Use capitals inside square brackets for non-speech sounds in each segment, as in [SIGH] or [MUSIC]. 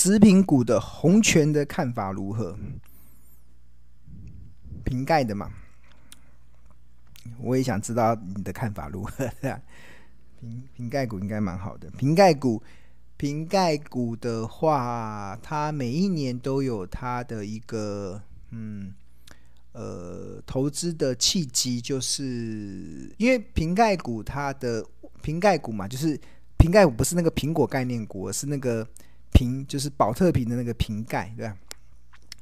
食品股的红权的看法如何？瓶盖的嘛，我也想知道你的看法如何。瓶瓶盖股应该蛮好的。瓶盖股，瓶盖股的话，它每一年都有它的一个嗯呃投资的契机，就是因为瓶盖股它的瓶盖股嘛，就是瓶盖股不是那个苹果概念股，而是那个瓶就是宝特瓶的那个瓶盖，对吧？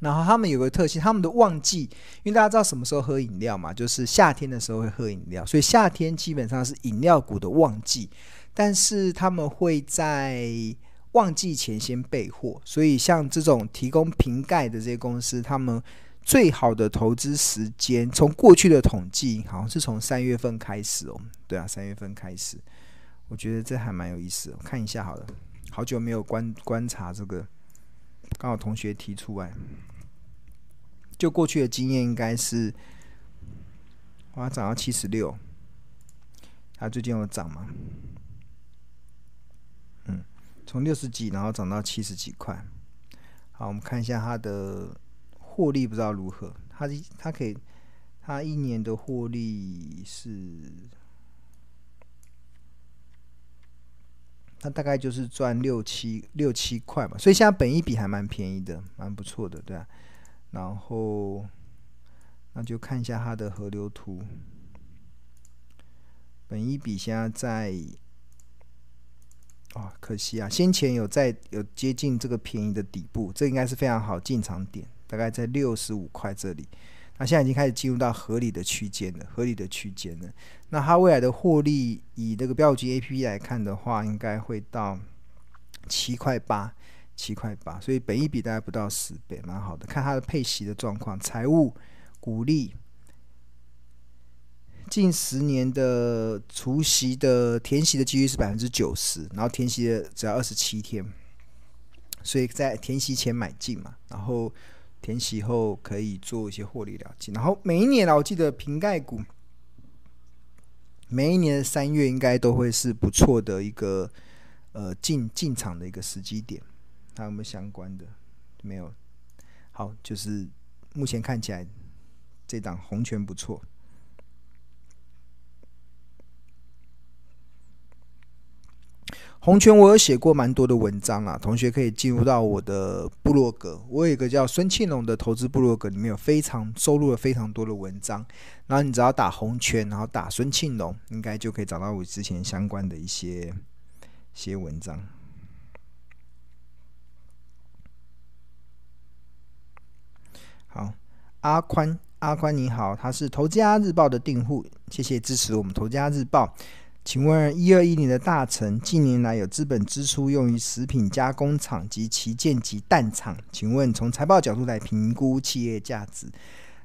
然后他们有个特性，他们的旺季，因为大家知道什么时候喝饮料嘛，就是夏天的时候会喝饮料，所以夏天基本上是饮料股的旺季。但是他们会在旺季前先备货，所以像这种提供瓶盖的这些公司，他们最好的投资时间，从过去的统计，好像是从三月份开始哦。对啊，三月份开始，我觉得这还蛮有意思的。我看一下好了，好久没有观观察这个，刚好同学提出来。就过去的经验，应该是，哇，涨到七十六，它最近有涨吗？嗯，从六十几，然后涨到七十几块。好，我们看一下它的获利，不知道如何。它它可以，它一年的获利是，它大概就是赚六七六七块嘛，所以现在本一比还蛮便宜的，蛮不错的，对啊。然后，那就看一下它的河流图。本一比现在在，哦，可惜啊，先前有在有接近这个便宜的底部，这应该是非常好进场点，大概在六十五块这里。那现在已经开始进入到合理的区间了，合理的区间了。那它未来的获利，以这个标准 APP 来看的话，应该会到七块八。七块八，所以本益比大概不到十倍，蛮好的。看它的配息的状况，财务股利，近十年的除息的填息的几率是百分之九十，然后填息的只要二十七天，所以在填息前买进嘛，然后填息后可以做一些获利了结。然后每一年啊，我记得瓶盖股每一年的三月应该都会是不错的一个呃进进场的一个时机点。还有没有相关的？没有。好，就是目前看起来这档红权不错。红权我有写过蛮多的文章啊，同学可以进入到我的部落格。我有一个叫孙庆龙的投资部落格，里面有非常收录了非常多的文章。然后你只要打红权，然后打孙庆龙，应该就可以找到我之前相关的一些一些文章。好，阿宽，阿宽你好，他是投家日报的订户，谢谢支持我们投家日报。请问一二一零的大成近年来有资本支出用于食品加工厂及旗舰级蛋厂，请问从财报角度来评估企业价值，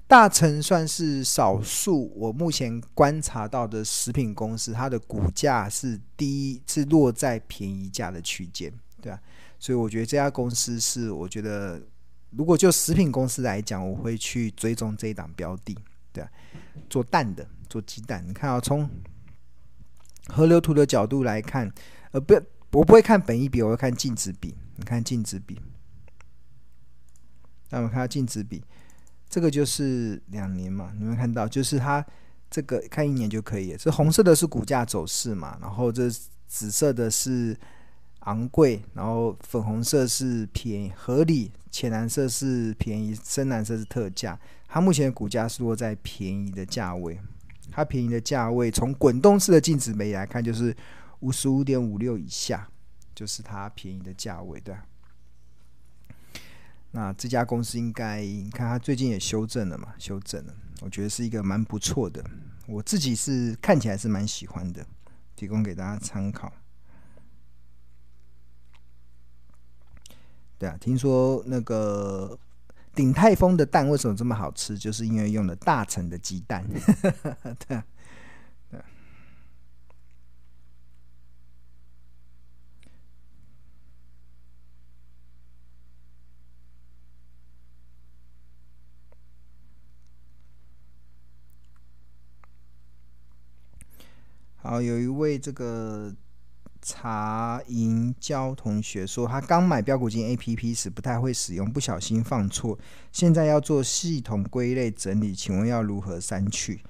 大成算是少数我目前观察到的食品公司，它的股价是低，是落在便宜价的区间，对啊，所以我觉得这家公司是我觉得。如果就食品公司来讲，我会去追踪这一档标的，对啊，做蛋的，做鸡蛋。你看啊，从河流图的角度来看，呃，不，我不会看本一比，我会看净值比。你看净值比，那我们看到净值比，这个就是两年嘛，你们看到，就是它这个看一年就可以。这红色的是股价走势嘛，然后这紫色的是。昂贵，然后粉红色是便宜合理，浅蓝色是便宜，深蓝色是特价。它目前的股价是落在便宜的价位，它便宜的价位从滚动式的净值比来看，就是五十五点五六以下，就是它便宜的价位，对。那这家公司应该，你看它最近也修正了嘛，修正了，我觉得是一个蛮不错的，我自己是看起来是蛮喜欢的，提供给大家参考。对啊，听说那个鼎泰丰的蛋为什么这么好吃？就是因为用了大成的鸡蛋。[LAUGHS] 对，好，有一位这个茶银交同学说，他刚买标股金 A P P 时不太会使用，不小心放错，现在要做系统归类整理，请问要如何删去？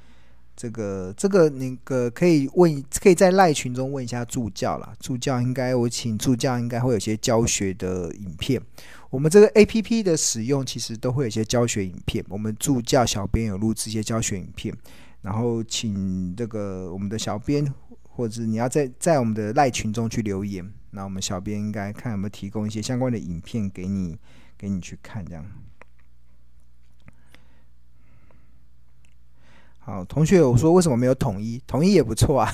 这个这个那个可以问，可以在赖群中问一下助教啦。助教应该我请助教应该会有些教学的影片。我们这个 A P P 的使用其实都会有些教学影片，我们助教小编有录制一些教学影片，然后请这个我们的小编。或者你要在在我们的赖群中去留言，那我们小编应该看有没有提供一些相关的影片给你，给你去看这样。好，同学，我说为什么没有统一？统一也不错啊，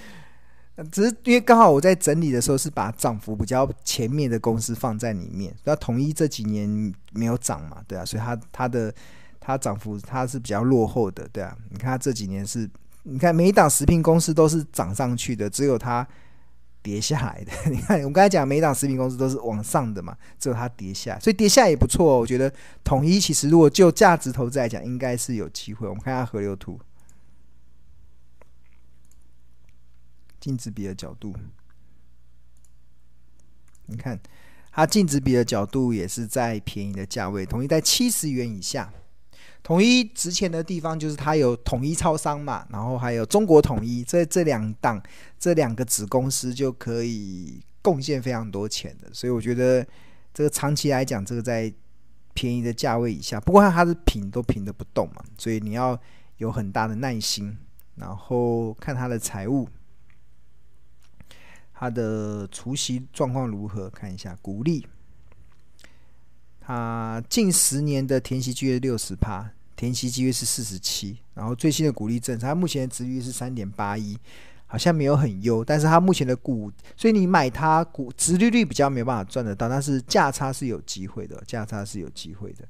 [LAUGHS] 只是因为刚好我在整理的时候是把涨幅比较前面的公司放在里面，那统一这几年没有涨嘛，对啊，所以它它的它涨幅它是比较落后的，对啊，你看它这几年是。你看每一档食品公司都是涨上去的，只有它跌下来的。[LAUGHS] 你看我刚才讲每一档食品公司都是往上的嘛，只有它跌下，所以跌下也不错哦。我觉得统一其实如果就价值投资来讲，应该是有机会。我们看一下河流图，净值比的角度，你看它净值比的角度也是在便宜的价位，统一在七十元以下。统一值钱的地方就是它有统一超商嘛，然后还有中国统一，这这两档这两个子公司就可以贡献非常多钱的，所以我觉得这个长期来讲，这个在便宜的价位以下，不过它是平都平的不动嘛，所以你要有很大的耐心，然后看它的财务，它的除息状况如何，看一下股利。啊，近十年的填息机率六十趴，填息机率是四十七，然后最新的股利政策，它目前的值率是三点八一，好像没有很优，但是它目前的股，所以你买它股值利率比较没有办法赚得到，但是价差是有机会的，价差是有机会的。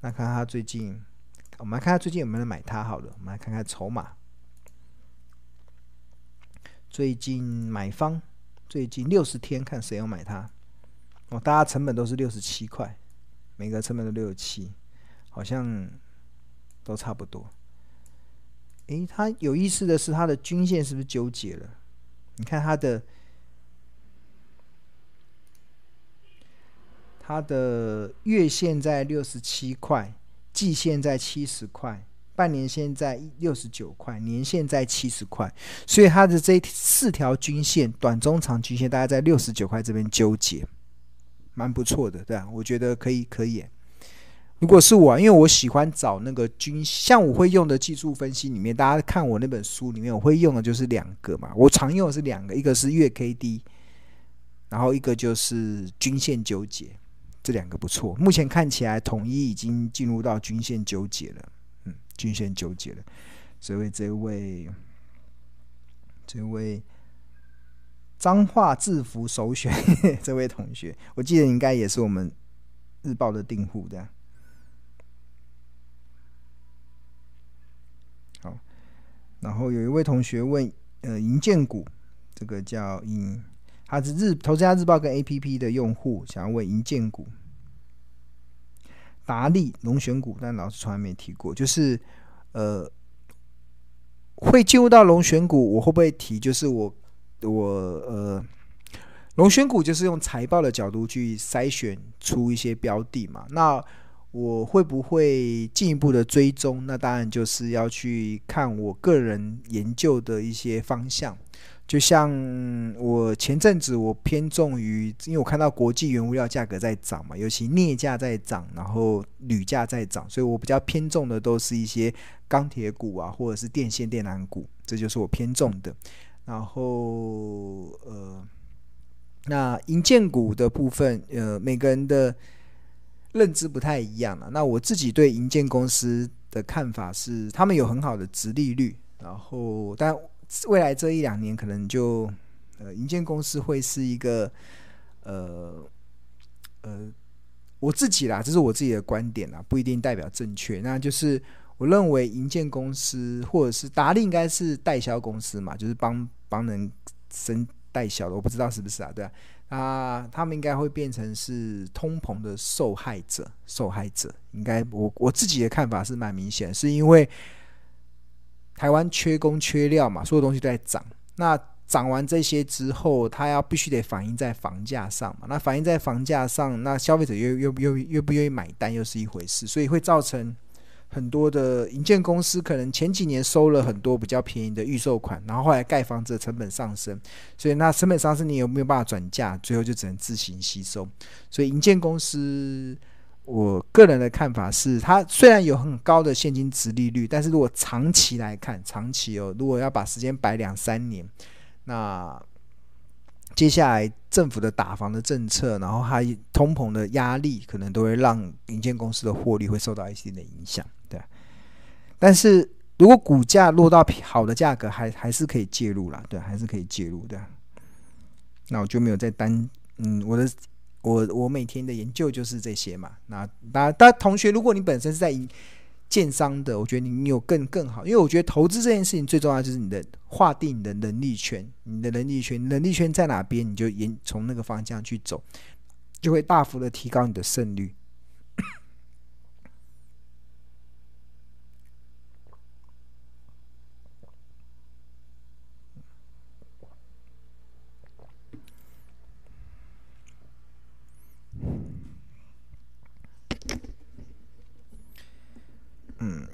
那看看最近，我们来看看最近有没有人买它好了，我们来看看筹码，最近买方最近六十天看谁要买它，哦，大家成本都是六十七块。每个成本都六十七，好像都差不多。诶，它有意思的是，它的均线是不是纠结了？你看它的，它的月线在六十七块，季线在七十块，半年线在六十九块，年线在七十块，所以它的这四条均线，短、中、长均线大概在六十九块这边纠结。蛮不错的，对啊，我觉得可以，可以。如果是我，因为我喜欢找那个均，像我会用的技术分析里面，大家看我那本书里面，我会用的就是两个嘛。我常用的是两个，一个是月 K D，然后一个就是均线纠结，这两个不错。目前看起来，统一已经进入到均线纠结了，嗯，均线纠结了。所以这位，这位。彰化制服首选，[LAUGHS] 这位同学，我记得应该也是我们日报的订户的。好，然后有一位同学问，呃，银建股，这个叫银，他是日投资家日报跟 APP 的用户，想要问银建股，达利龙选股，但老师从来没提过，就是呃，会进入到龙选股，我会不会提？就是我。我，龙选股就是用财报的角度去筛选出一些标的嘛。那我会不会进一步的追踪？那当然就是要去看我个人研究的一些方向。就像我前阵子我偏重于，因为我看到国际原物料价格在涨嘛，尤其镍价在涨，然后铝价在涨，所以我比较偏重的都是一些钢铁股啊，或者是电线电缆股，这就是我偏重的。然后呃，那银建股的部分，呃，每个人的认知不太一样了。那我自己对银建公司的看法是，他们有很好的殖利率。然后，但未来这一两年可能就呃，银建公司会是一个呃呃，我自己啦，这是我自己的观点啦，不一定代表正确。那就是。我认为银建公司或者是达利应该是代销公司嘛，就是帮帮人生代销的，我不知道是不是啊？对啊，啊，他们应该会变成是通膨的受害者，受害者应该我我自己的看法是蛮明显，是因为台湾缺工缺料嘛，所有东西都在涨。那涨完这些之后，它要必须得反映在房价上嘛。那反映在房价上，那消费者又又又又不愿意买单，又是一回事，所以会造成。很多的营建公司可能前几年收了很多比较便宜的预售款，然后后来盖房子的成本上升，所以那成本上升你有没有办法转嫁？最后就只能自行吸收。所以营建公司，我个人的看法是，它虽然有很高的现金殖利率，但是如果长期来看，长期哦，如果要把时间摆两三年，那。接下来政府的打房的政策，然后还通膨的压力，可能都会让银建公司的获利会受到一定的影响，但是如果股价落到好的价格，还还是可以介入啦，对，还是可以介入的。那我就没有再单，嗯，我的我我每天的研究就是这些嘛。那大家大同学，如果你本身是在建商的，我觉得你有更更好，因为我觉得投资这件事情最重要就是你的划定你的能力圈，你的能力圈，能力圈在哪边，你就沿从那个方向去走，就会大幅的提高你的胜率。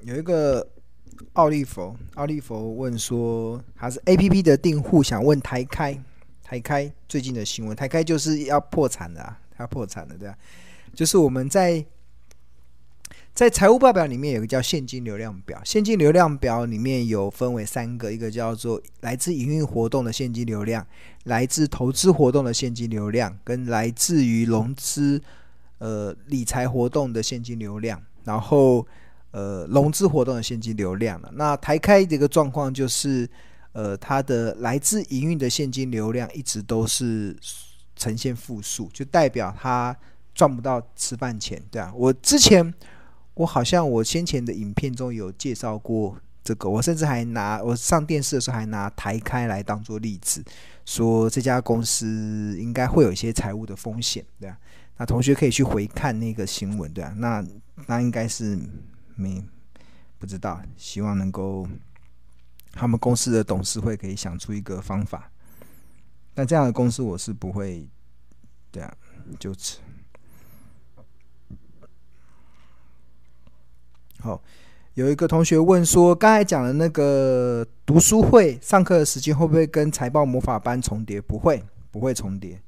有一个奥利佛，奥利佛问说，他是 APP 的订户，想问台开，台开最近的新闻，台开就是要破产了，要破产了，对吧？就是我们在在财务报表里面有个叫现金流量表，现金流量表里面有分为三个，一个叫做来自营运活动的现金流量，来自投资活动的现金流量，跟来自于融资呃理财活动的现金流量，然后。呃，融资活动的现金流量了。那台开的一个状况就是，呃，它的来自营运的现金流量一直都是呈现负数，就代表它赚不到吃饭钱，对啊。我之前我好像我先前的影片中有介绍过这个，我甚至还拿我上电视的时候还拿台开来当做例子，说这家公司应该会有一些财务的风险，对啊。那同学可以去回看那个新闻，对啊。那那应该是。没不知道，希望能够他们公司的董事会可以想出一个方法。但这样的公司我是不会，对啊，就此。好，有一个同学问说，刚才讲的那个读书会上课的时间会不会跟财报魔法班重叠？不会，不会重叠，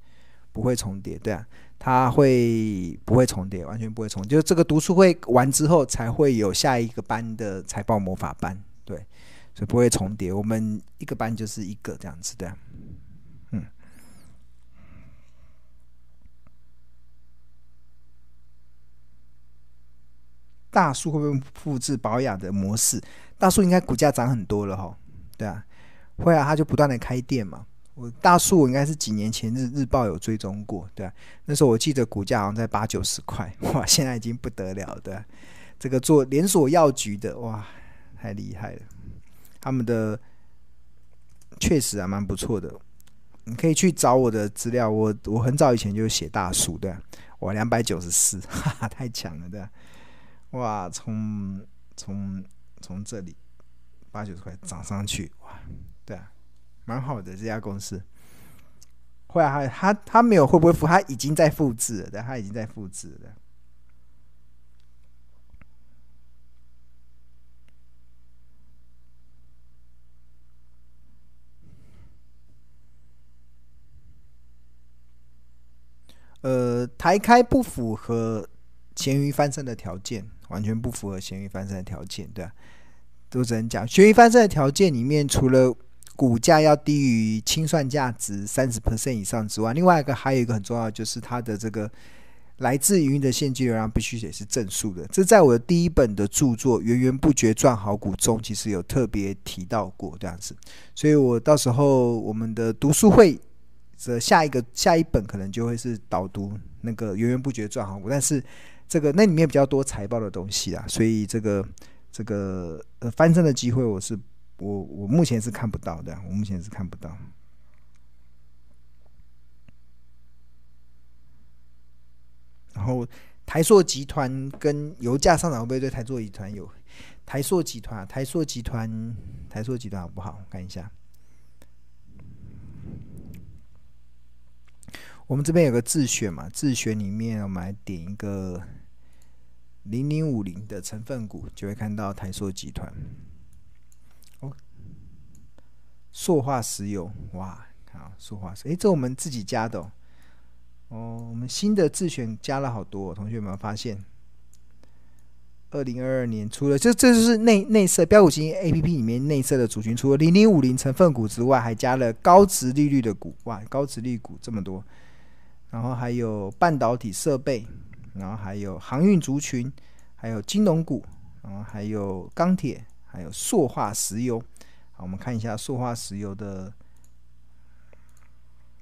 不会重叠，对啊。它会不会重叠？完全不会重叠。就是这个读书会完之后，才会有下一个班的财报魔法班，对，所以不会重叠。我们一个班就是一个这样子的，嗯。大树会不会复制保养的模式？大树应该股价涨很多了哈，对啊，会啊，它就不断的开店嘛。我大树我应该是几年前日日报有追踪过，对啊，那时候我记得股价好像在八九十块，[LAUGHS] 哇，现在已经不得了，对啊，这个做连锁药局的，哇，太厉害了，他们的确实还蛮不错的，你可以去找我的资料，我我很早以前就写大树，对啊，哇，两百九十四，[LAUGHS] 哈哈，太强了，对啊，哇，从从从这里八九十块涨上去，哇，对啊。蛮好的这家公司，会啊，他他没有会不会复，他已经在复制了，对，他已经在复制了。呃，台开不符合咸鱼翻身的条件，完全不符合咸鱼翻身的条件，对啊，都只能讲咸鱼翻身的条件里面，除了股价要低于清算价值三十 percent 以上之外，另外一个还有一个很重要，就是它的这个来自营运的现金流量必须得是正数的。这在我的第一本的著作《源源不绝赚好股》中，其实有特别提到过这样子。所以我到时候我们的读书会的下一个 [LAUGHS] 下一本可能就会是导读那个《源源不绝赚好股》，但是这个那里面比较多财报的东西啊，所以这个这个呃翻身的机会我是。我我目前是看不到的，我目前是看不到。然后台塑集团跟油价上涨会不会对台塑集团有？台塑集团，台塑集团，台塑集团好不好？看一下，我们这边有个自选嘛，自选里面我们来点一个零零五零的成分股，就会看到台塑集团。塑化石油，哇，好，塑化石，诶，这我们自己加的哦。哦，我们新的自选加了好多，同学们有没有发现？二零二二年除了这，这就是内内设标股型 A P P 里面内设的族群，除了零零五零成分股之外，还加了高值利率的股，哇，高值率股这么多。然后还有半导体设备，然后还有航运族群，还有金融股，然后还有钢铁，还有塑化石油。好，我们看一下塑化石油的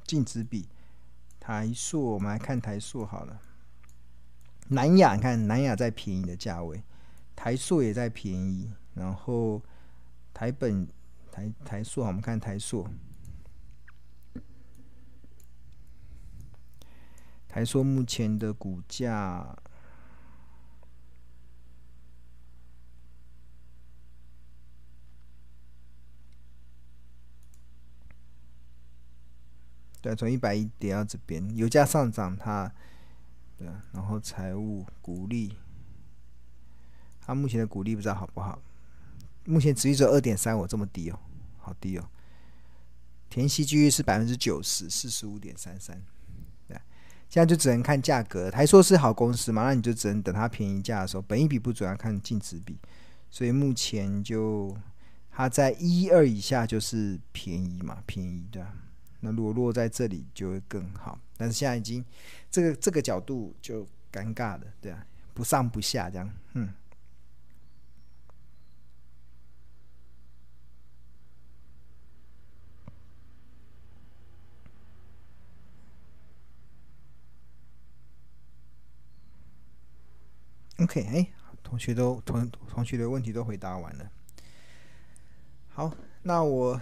净值比。台塑，我们来看台塑好了。南亚，你看南亚在便宜的价位，台塑也在便宜。然后台本、台台塑，我们看台塑。台塑目前的股价，对，从一百一跌到这边，油价上涨，它，对，然后财务股利，它目前的股利不知道好不好？目前殖利率二点三五，这么低哦，好低哦。填息几率是百分之九十，四十五点三三。对现在就只能看价格，台塑是好公司嘛，那你就只能等它便宜价的时候，本益比不准要看净值比，所以目前就它在一二以下就是便宜嘛，便宜的。那如果落在这里就会更好，但是现在已经这个这个角度就尴尬了，对啊，不上不下这样，嗯。OK，哎，同学都同同学的问题都回答完了。好，那我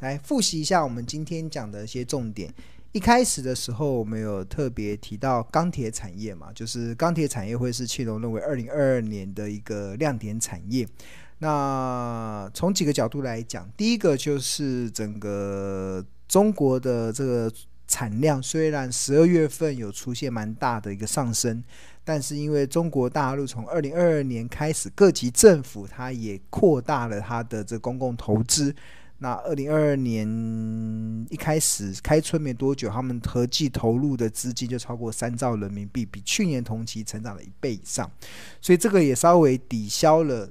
来复习一下我们今天讲的一些重点。一开始的时候，我们有特别提到钢铁产业嘛，就是钢铁产业会是庆隆认为二零二二年的一个亮点产业。那从几个角度来讲，第一个就是整个中国的这个产量，虽然十二月份有出现蛮大的一个上升。但是因为中国大陆从二零二二年开始，各级政府它也扩大了它的这公共投资。那二零二二年一开始开春没多久，他们合计投入的资金就超过三兆人民币，比去年同期成长了一倍以上。所以这个也稍微抵消了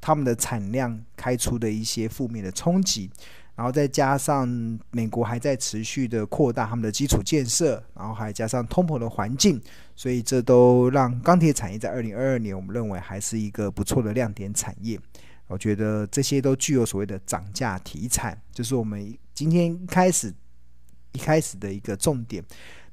他们的产量开出的一些负面的冲击。然后再加上美国还在持续的扩大他们的基础建设，然后还加上通膨的环境，所以这都让钢铁产业在二零二二年，我们认为还是一个不错的亮点产业。我觉得这些都具有所谓的涨价题材，就是我们今天开始一开始的一个重点。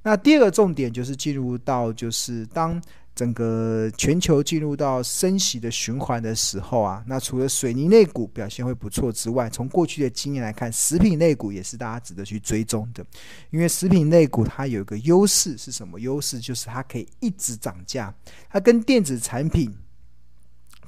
那第二个重点就是进入到就是当。整个全球进入到升息的循环的时候啊，那除了水泥类股表现会不错之外，从过去的经验来看，食品类股也是大家值得去追踪的。因为食品类股它有一个优势是什么？优势就是它可以一直涨价，它跟电子产品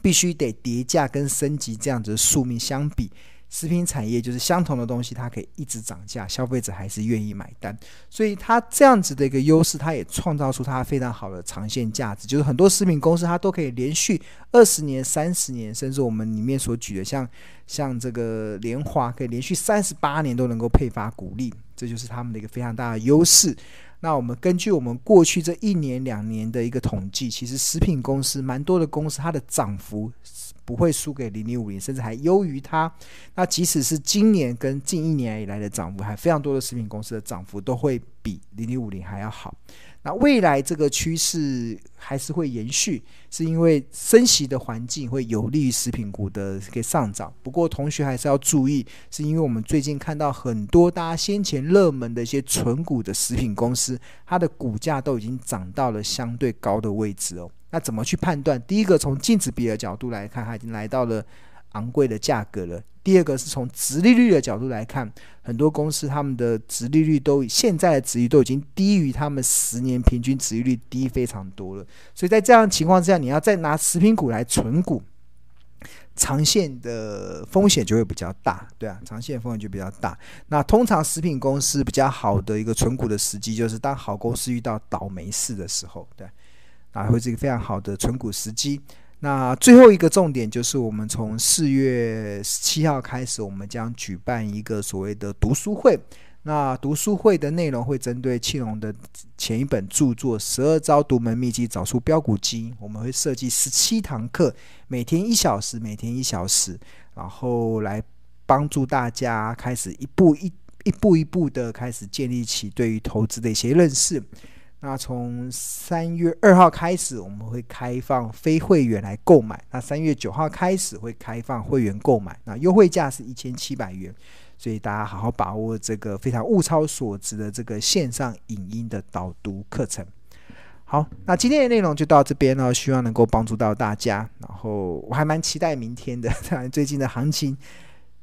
必须得叠价跟升级这样子的宿命相比。食品产业就是相同的东西，它可以一直涨价，消费者还是愿意买单，所以它这样子的一个优势，它也创造出它非常好的长线价值。就是很多食品公司，它都可以连续二十年、三十年，甚至我们里面所举的像像这个联华，可以连续三十八年都能够配发股利，这就是他们的一个非常大的优势。那我们根据我们过去这一年两年的一个统计，其实食品公司蛮多的公司，它的涨幅。不会输给零零五零，甚至还优于它。那即使是今年跟近一年以来的涨幅，还非常多的食品公司的涨幅都会比零零五零还要好。那未来这个趋势还是会延续，是因为升息的环境会有利于食品股的这个上涨。不过同学还是要注意，是因为我们最近看到很多大家先前热门的一些纯股的食品公司，它的股价都已经涨到了相对高的位置哦。那怎么去判断？第一个从净值比的角度来看，它已经来到了昂贵的价格了。第二个是从殖利率的角度来看，很多公司他们的殖利率都现在的殖利率都已经低于他们十年平均殖利率低非常多了。所以在这样的情况之下，你要再拿食品股来存股，长线的风险就会比较大，对啊，长线风险就比较大。那通常食品公司比较好的一个存股的时机，就是当好公司遇到倒霉事的时候，对，啊，会是一个非常好的存股时机。那最后一个重点就是，我们从四月十七号开始，我们将举办一个所谓的读书会。那读书会的内容会针对庆隆的前一本著作《十二招独门秘籍找出标股机》，我们会设计十七堂课，每天一小时，每天一小时，然后来帮助大家开始一步一一步一步的开始建立起对于投资的一些认识。那从三月二号开始，我们会开放非会员来购买。那三月九号开始会开放会员购买，那优惠价是一千七百元。所以大家好好把握这个非常物超所值的这个线上影音的导读课程。好，那今天的内容就到这边了，希望能够帮助到大家。然后我还蛮期待明天的，[LAUGHS] 当然最近的行情，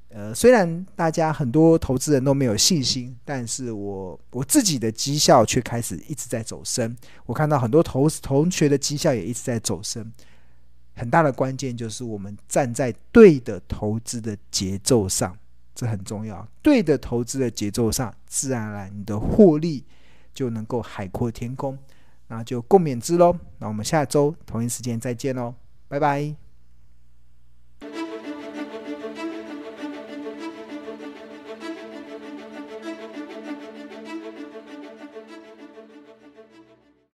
呃，虽然大家很多投资人都没有信心，但是我我自己的绩效却开始一直在走升。我看到很多投同学的绩效也一直在走升。很大的关键就是我们站在对的投资的节奏上。这很重要，对的投资的节奏上，自然而然你的获利就能够海阔天空，那就共勉之喽。那我们下周同一时间再见喽，拜拜。